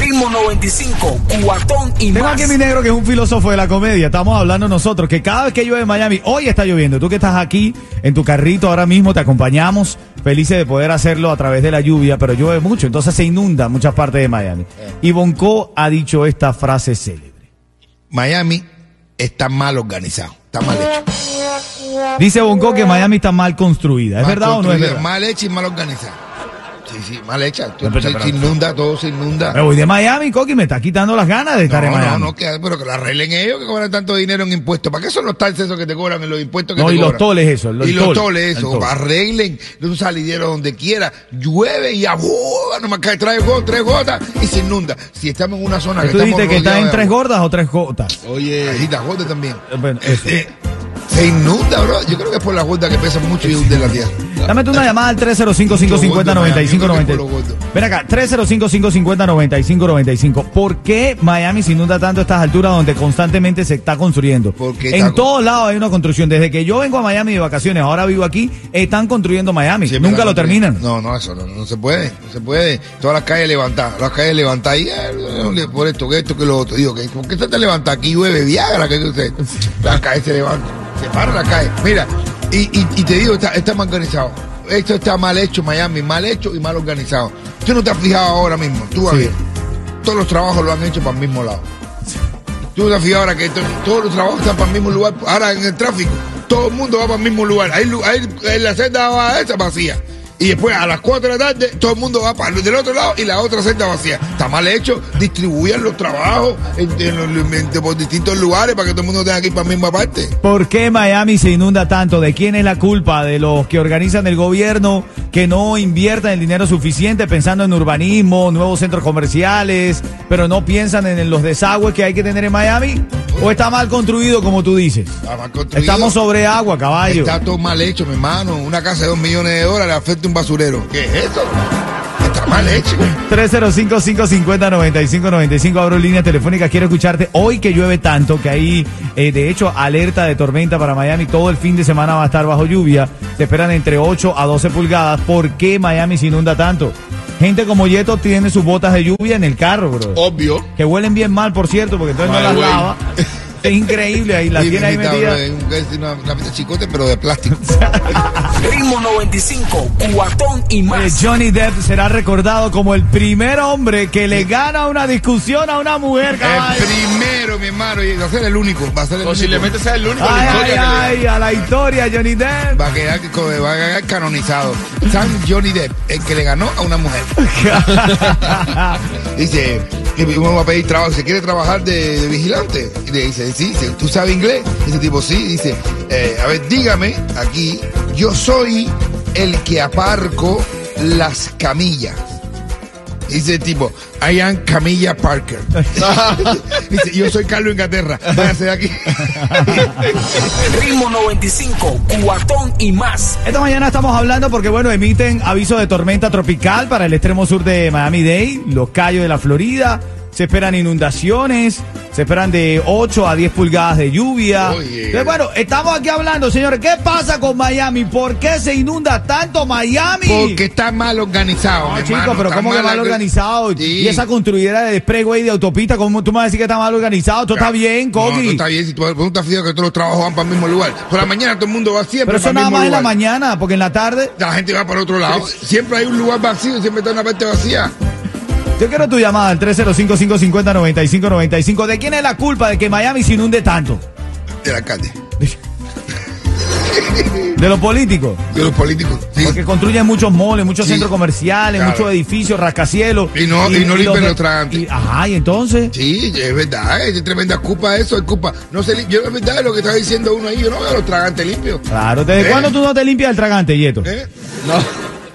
Ritmo 95, cuatón y Tengo más. aquí mi negro que es un filósofo de la comedia. Estamos hablando nosotros que cada vez que llueve en Miami, hoy está lloviendo. Tú que estás aquí en tu carrito ahora mismo, te acompañamos. Felices de poder hacerlo a través de la lluvia, pero llueve mucho, entonces se inunda muchas partes de Miami. Y Bonco ha dicho esta frase célebre. Miami está mal organizado, está mal hecho. Dice Bonco que Miami está mal construida. ¿Es Mal verdad o no es verdad? Mal hecha y mal organizada. Sí, sí, mal hecha. Tú- No, pero- se, pero- se inunda, todo se inunda. Me voy de Miami, Coqui, me está quitando las ganas de estar No, en no, Miami. no, que, pero que lo arreglen ellos que cobran tanto dinero en impuestos. ¿Para qué son los taxes esos que te cobran en los impuestos que No, te y los toles eso, los y los toles, toles eso. tole. Arreglen de un salidero donde quiera. Llueve y abuda, nomás cae, trae go- tres gotas y se inunda. Si estamos en una zona que ¿Tú dijiste que está en tres gordas o tres gotas? Oye, está gorda también. Bueno, eso. Eh, se inunda, bro. Yo creo que es por la gorda que pesa mucho y hunde la tierra. Dame tú una llamada al 305-550-9595. Ven acá, 305-550-9595. ¿Por qué Miami se inunda tanto a estas alturas donde constantemente se está construyendo? Porque en está- todos lados hay una construcción. Desde que yo vengo a Miami de vacaciones, ahora vivo aquí, están construyendo Miami. Siempre Nunca la lo terminan. No, no, eso no, no se puede, no se puede. Todas las calles levantadas, las calles levantadas. Y, eh, por esto, que esto, que lo otro. Digo, ¿por qué se te levanta? Aquí llueve Viagra, que usted. Las calles se levantan, se paran las calles. Mira, y, y, y te digo, está, está mal organizado. Esto está mal hecho, Miami, mal hecho y mal organizado. Tú no te has fijado ahora mismo, tú Sí. bien. Todos los trabajos lo han hecho para el mismo lado. Tú no te has fijado ahora que to- todos los trabajos están para el mismo lugar. Ahora en el tráfico, todo el mundo va para el mismo lugar. Hay en la senda va esa vacía. Y después a las 4 de la tarde todo el mundo va para el del otro lado y la otra senda vacía. Está mal hecho. Distribuyan los trabajos en- en- por distintos lugares para que todo el mundo tenga que ir para la misma parte. ¿Por qué Miami se inunda tanto? ¿De quién es la culpa? ¿De los que organizan el gobierno que no inviertan el dinero suficiente pensando en urbanismo, nuevos centros comerciales, pero no piensan en los desagües que hay que tener en Miami? ¿O está mal construido como tú dices? Está mal construido. Estamos sobre agua, caballo. Está todo mal hecho, mi hermano. Una casa de 2 millones de dólares afecta un basurero. ¿Qué es eso? Mal hecho. 305-550-9595. Abro línea telefónica. Quiero escucharte hoy que llueve tanto, que hay, eh, de hecho, alerta de tormenta para Miami. Todo el fin de semana va a estar bajo lluvia. Se esperan entre 8 a 12 pulgadas. ¿Por qué Miami se inunda tanto? Gente como Yeto tiene sus botas de lluvia en el carro, bro. Obvio. Que huelen bien mal, por cierto, porque entonces no las lava. Es increíble ahí, Sí, tiene ahí bro, es Una, una, una chicote, pero de plástico. Ritmo 95, cuatón y Eh, más. Johnny Depp será recordado como el primer hombre que le gana una discusión a una mujer, El primero, mi hermano, y va a ser el único. Va a ser el Posiblemente sea el único la Ay, historia ay, ay, a la historia, Johnny Depp. único. Va a, quedar, va a quedar canonizado. San Johnny Depp, el que le ganó a una mujer. Dice, que uno va a pedir trabajo, ¿se quiere trabajar de, vigilante? Y le dice, sí, ¿tú sabes inglés? Ese tipo, sí, dice, eh, a ver, dígame aquí, yo soy el que aparco las camillas. Dice el tipo, I am Camilla Parker. dice, yo soy Carlos Inglaterra, váyase de aquí. Ritmo 95, cuatón y más. Esta mañana estamos hablando porque, bueno, emiten aviso de tormenta tropical para el extremo sur de Miami-Dade, los Cayos de la Florida. Se esperan inundaciones, se esperan de 8 a 10 pulgadas de lluvia. Entonces, bueno, estamos aquí hablando, señores, ¿qué pasa con Miami? ¿Por qué se inunda tanto Miami? Porque está mal organizado. No, mi chico, hermano, pero ¿cómo que mal orga- organizado? Sí. Y esa construidera de Sprayway de autopista, ¿cómo tú me vas a decir que está mal organizado? Esto está bien, Coqui. no está bien. Si tú tú estás fijado que todos los trabajos van para el mismo lugar. Por la mañana todo el mundo va siempre Pero eso para el nada mismo más en la mañana, porque en la tarde. La gente va para otro lado. Siempre hay un lugar vacío, siempre está una parte vacía. Yo quiero tu llamada al 305-550-9595. ¿De quién es la culpa de que Miami se inunde tanto? Del alcalde. De los políticos. De los políticos. Sí. Porque construyen muchos moles, muchos Sí, centros comerciales, claro. muchos edificios, rascacielos. Y no- y no limpian de- los tragantes. Ajá, y entonces. Sí, es verdad, es tremenda culpa eso, es culpa. No se yo es verdad lo que está diciendo uno ahí, yo no veo los tragantes limpios. Claro, ¿desde ¿Eh? cuándo tú no te limpias el tragante, Yeto? ¿Eh? No,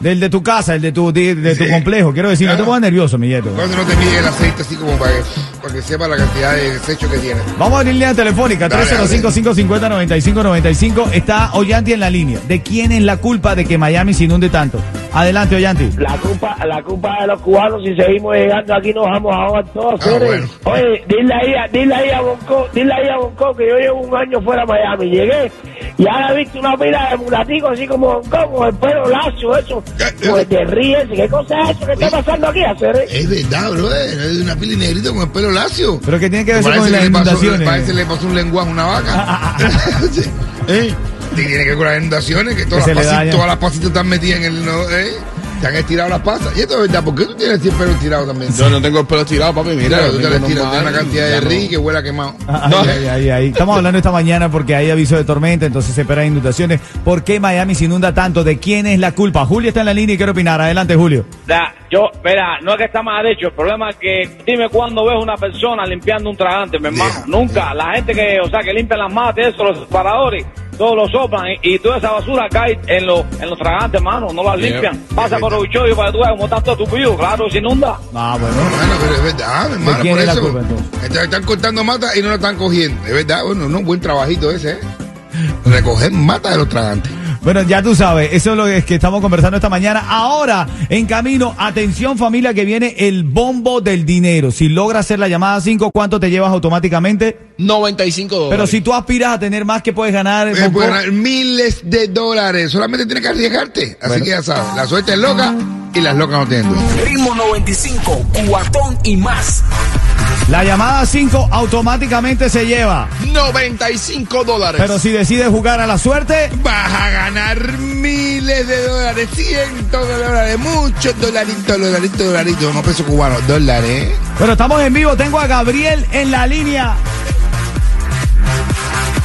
Del de tu casa, el de tu, de, de tu Sí. complejo. Quiero decir, no te Claro. pongas nervioso, mi yeto. Cuando no te mide el aceite así como para que, para que sepa la cantidad de desecho que tiene. Vamos a abrir línea telefónica, Dale, 305-550-9595. Está Ollanti en la línea. ¿De quién es la culpa de que Miami se inunde tanto? Adelante, Ollanti. La culpa, la culpa de los cubanos, si seguimos llegando aquí nos vamos a ahogar todos. Ah, bueno. Oye, dile ahí, a- dile ahí a Bonco, dile ahí a Bonco que yo llevo un año fuera de Miami. Llegué y ahora he visto una pila de mulaticos así como con el pelo lacio, eso. Pues te ríes, ¿qué cosa es eso que está pasando aquí, hacer? Es verdad, bro. Es una pila de negrito con el pelo lacio. Pero que tiene que ver con las le pasó- inundaciones. Parece que le pasó un lenguaje a una vaca. Sí. ¿Eh? Y tiene que ver con las inundaciones, que todas, Que las, pasitas, todas las pasitas están metidas en el... ¿eh? Se han estirado las pasas. Y esto es verdad, ¿por qué tú tienes el pelo estirado también? Yo no tengo el pelo estirado, papi. Mira, Claro, tú te lo estiras, normal, tienes una cantidad de ri que huele a quemado. Ay, ay, ay, ay. Estamos hablando esta mañana porque hay aviso de tormenta, entonces se esperan inundaciones. ¿Por qué Miami se inunda tanto? ¿De quién es la culpa? Julio está en la línea y quiere opinar. Adelante, Julio. Da, yo, mira, no es que está mal hecho, el problema es que dime cuándo ves una persona limpiando un tragante, mi hermano. Yeah. Nunca. La gente que, o sea, que limpian las mates, eso, los separadores, todos lo soplan y, y toda esa basura cae en, los en los tragantes, hermano. No las Yeah. limpian. Pasa por los chollos para que tú veas cómo están todos tupidos. Claro, se inunda. Ah, bueno. Bueno, pero es verdad, mi hermano, quién por es la eso. culpa, entonces? Están- Están cortando mata y no la están cogiendo. Es verdad, bueno, no, buen trabajito ese, ¿eh? Recoger mata de los tragantes. Bueno, ya tú sabes, eso es lo que estamos conversando esta mañana. Ahora, en camino, atención familia, que viene el bombo del dinero. Si logras hacer la llamada 5, ¿cuánto te llevas automáticamente? 95 dólares. Pero si tú aspiras a tener más, que puedes ganar? Eh, puedes ganar miles de dólares. Solamente tienes que arriesgarte. Así Bueno. que ya sabes, la suerte es loca y las locas no tienen. Ritmo 95, cuatón y más. La llamada 5 automáticamente se lleva. 95 dólares. Pero si decides jugar a la suerte, Vas a ganar miles de dólares, cientos de dólares, muchos dolaritos, dolaritos, dolaritos, no pesos cubanos, dólares. Bueno, estamos en vivo. Tengo a Gabriel en la línea.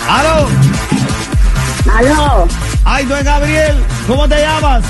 ¡Aló! Aló, ¡Ay, no es Gabriel! ¿Cómo te llamas?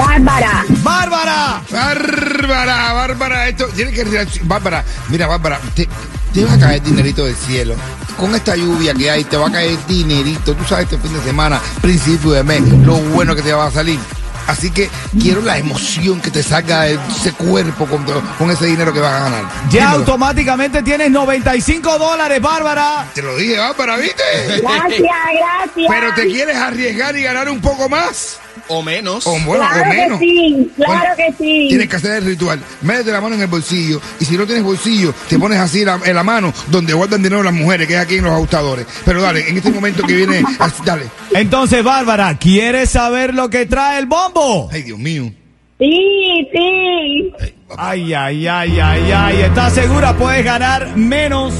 Bárbara. ¡Bárbara! Bárbara, Bárbara, esto tiene que. Bárbara, mira, Bárbara, te, te va a caer dinerito del cielo. Con esta lluvia que hay, te va a caer dinerito. Tú sabes, este fin de semana, principio de mes, lo bueno que te va a salir. Así que quiero la emoción que te salga de ese cuerpo con, con ese dinero que vas a ganar. Ya Dímelo. automáticamente tienes 95 dólares, Bárbara. Te lo dije, Bárbara, ¿viste? Gracias, gracias. Pero te quieres arriesgar y ganar un poco más. O menos. O bueno, Claro o menos. que sí, claro Bueno, que sí. Tienes que hacer el ritual. Métete la mano en el bolsillo. Y si no tienes bolsillo, te pones así la- en la mano donde guardan dinero las mujeres, que es aquí en los ajustadores. Pero dale, en este momento que viene, así, dale. Entonces, Bárbara, ¿quieres saber lo que trae el bombo? Ay, Dios mío. Sí, sí. Ay, ay, ay, ay, ay. ¿Estás segura? Puedes ganar menos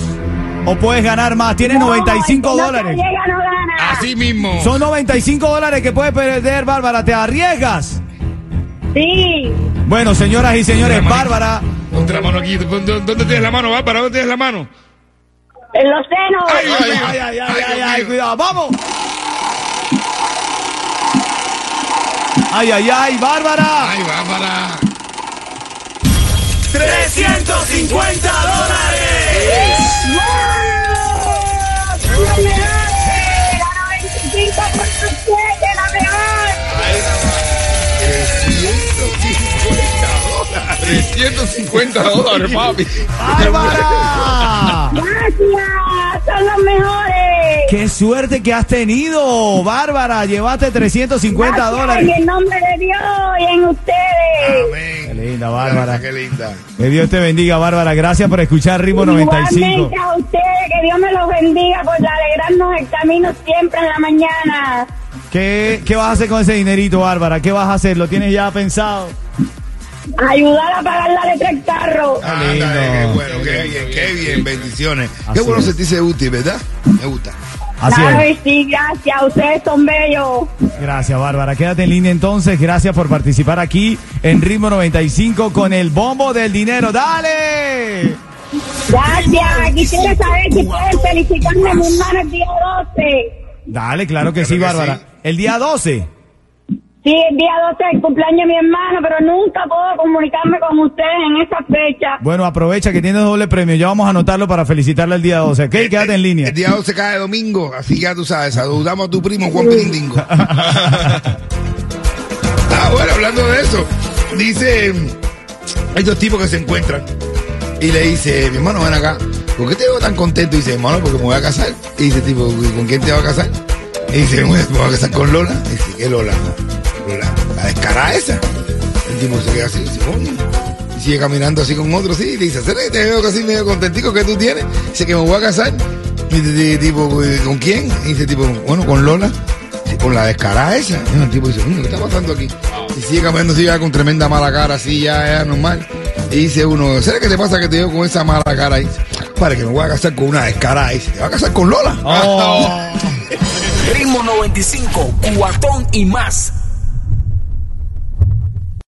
o puedes ganar más. Tienes No, 95 el que no dólares. se llega, no gana. Así mismo. Son 95 dólares que puedes perder, Bárbara. ¿Te arriesgas? Sí. Bueno, señoras y señores, Bárbara. Ponte la mano aquí. ¿Dónde, tienes la mano, Bárbara? ¿Dónde tienes la mano? En los senos. Ay. Ay, ay, ay, Ay, cuidado, vamos. Ay, ay, ay, Bárbara. Ay, Bárbara. 350 dólares. ¡Wow! ¡La mejor! ¡La 95 por siete, la mejor! 350 dólares. 350 dólares, papi. Bárbara. ¡Gracias! ¡Son los mejores! Qué suerte que has tenido, Bárbara. Llevaste 350 Gracias, dólares. En el nombre de Dios y en ustedes. Amén. Qué linda, Bárbara. Qué linda. Que Dios te bendiga, Bárbara. Gracias por escuchar Ritmo 95. Igualmente a ustedes, que Dios me los bendiga por alegrarnos el camino siempre en la mañana. ¿Qué, ¿Qué vas a hacer con ese dinerito, Bárbara? ¿Qué vas a hacer? ¿Lo tienes ya pensado? Ayudar a pagar la letra del carro. Anda, lindo. qué bueno, qué bien, qué bien, bendiciones. Así qué bueno sentirse útil, ¿verdad? Me gusta. Así claro es. y sí, gracias. Ustedes son bellos. Gracias, Bárbara. Quédate en línea entonces. Gracias por participar aquí en Ritmo 95 con el bombo del dinero. ¡Dale! Gracias. Quisiera saber si pueden felicitarme a mi hermano el día 12. Dale, claro que sí, Bárbara. El día 12. Sí, el día 12 es el cumpleaños de mi hermano, pero nunca puedo comunicarme con ustedes en esa fecha. Bueno, aprovecha que tienes doble premio. Ya vamos a anotarlo para felicitarle el día 12. ¿Ok? Quédate en línea. El día 12 cae domingo, así ya tú sabes, saludamos a tu primo Juan Pirindingo. Ah, bueno, hablando de eso, dice, hay dos tipos que se encuentran y le dice, mi hermano, ven acá, ¿por qué te veo tan contento? Y dice, hermano, porque me voy a casar. Y dice, tipo, ¿con quién te vas a casar? Y dice, me voy a- casar con Lola. Y dice, ¿qué Lola? Lola, la descarada esa. El tipo se queda así, dice, coño. Y sigue caminando así con otro, sí, y dice, ¿será que te veo casi medio contentico que tú tienes? Dice que me voy a casar. Y dice, tipo, ¿con quién? Y dice, tipo, bueno, con Lola. Con la descarada esa. Y el tipo dice, ¿qué está pasando aquí? Y sigue caminando, sigue con tremenda mala cara, así, ya, ya, normal. Y dice uno, ¿será que te pasa que te veo con esa mala cara? Y dice, para que me voy a casar con una descarada. Y dice, ¿te vas a casar con Lola? Oh. Ritmo 95, cuatón y más.